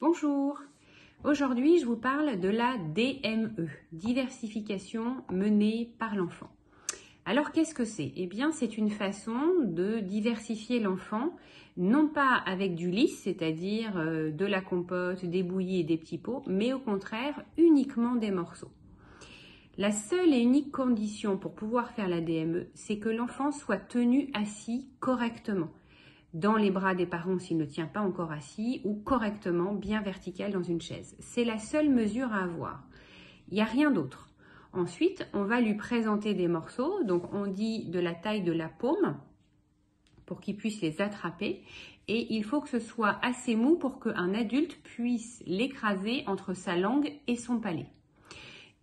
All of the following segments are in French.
Bonjour Aujourd'hui, je vous parle de la DME, diversification menée par l'enfant. Alors, qu'est-ce que c'est? Eh bien, c'est une façon de diversifier l'enfant, non pas avec du lisse, c'est-à-dire euh, de la compote, des bouillies et des petits pots, mais au contraire, uniquement des morceaux. La seule et unique condition pour pouvoir faire la DME, c'est que l'enfant soit tenu assis correctement dans les bras des parents s'il ne tient pas encore assis ou correctement bien vertical dans une chaise. C'est la seule mesure à avoir. Il n'y a rien d'autre. Ensuite, on va lui présenter des morceaux. Donc, on dit de la taille de la paume pour qu'il puisse les attraper. Et il faut que ce soit assez mou pour qu'un adulte puisse l'écraser entre sa langue et son palais.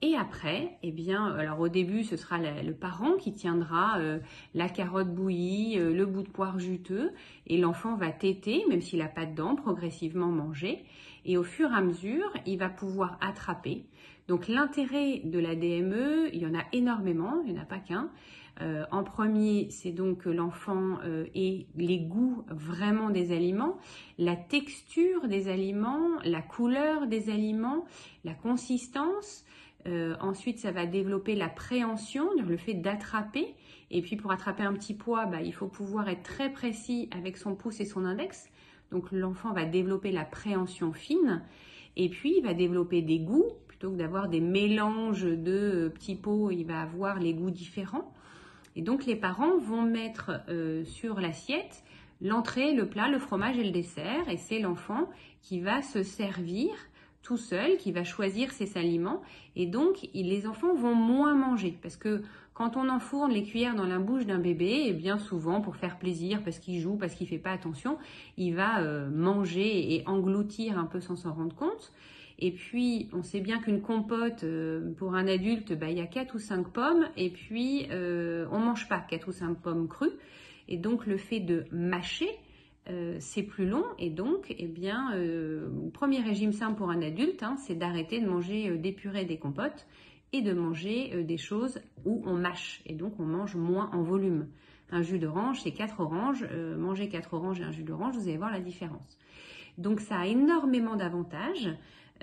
Et après, eh bien, alors au début, ce sera le parent qui tiendra euh, la carotte bouillie, euh, le bout de poire juteux, et l'enfant va téter, même s'il n'a pas de dents, progressivement manger. Et au fur et à mesure, il va pouvoir attraper. Donc l'intérêt de la DME, il y en a énormément, il n'y en a pas qu'un. Euh, en premier, c'est donc l'enfant ait les goûts vraiment des aliments, la texture des aliments, la couleur des aliments, la consistance, euh, ensuite, ça va développer la préhension, le fait d'attraper. Et puis, pour attraper un petit poids, bah, il faut pouvoir être très précis avec son pouce et son index. Donc, l'enfant va développer la préhension fine. Et puis, il va développer des goûts. Plutôt que d'avoir des mélanges de petits pots, il va avoir les goûts différents. Et donc, les parents vont mettre euh, sur l'assiette l'entrée, le plat, le fromage et le dessert. Et c'est l'enfant qui va se servir tout seul, qui va choisir ses aliments. Et donc, les enfants vont moins manger. Parce que quand on enfourne les cuillères dans la bouche d'un bébé, et eh bien souvent, pour faire plaisir, parce qu'il joue, parce qu'il fait pas attention, il va euh, manger et engloutir un peu sans s'en rendre compte. Et puis, on sait bien qu'une compote, euh, pour un adulte, bah, il y a 4 ou 5 pommes. Et puis, euh, on mange pas 4 ou 5 pommes crues. Et donc, le fait de mâcher, euh, c'est plus long et donc, eh bien, euh, premier régime simple pour un adulte, hein, c'est d'arrêter de manger euh, des purées, des compotes et de manger des choses où on mâche et donc on mange moins en volume. Un jus d'orange, c'est 4 oranges. manger 4 oranges et un jus d'orange, vous allez voir la différence. Donc ça a énormément d'avantages.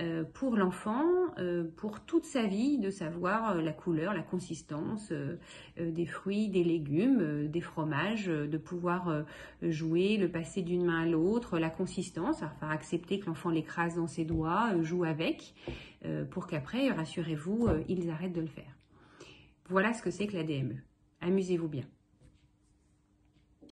Euh, pour l'enfant, euh, pour toute sa vie, de savoir euh, la couleur, la consistance des fruits, des légumes, des fromages, de pouvoir jouer, le passer d'une main à l'autre, la consistance, enfin accepter que l'enfant l'écrase dans ses doigts, joue avec, pour qu'après, rassurez-vous, ils arrêtent de le faire. Voilà ce que c'est que la DME. Amusez-vous bien.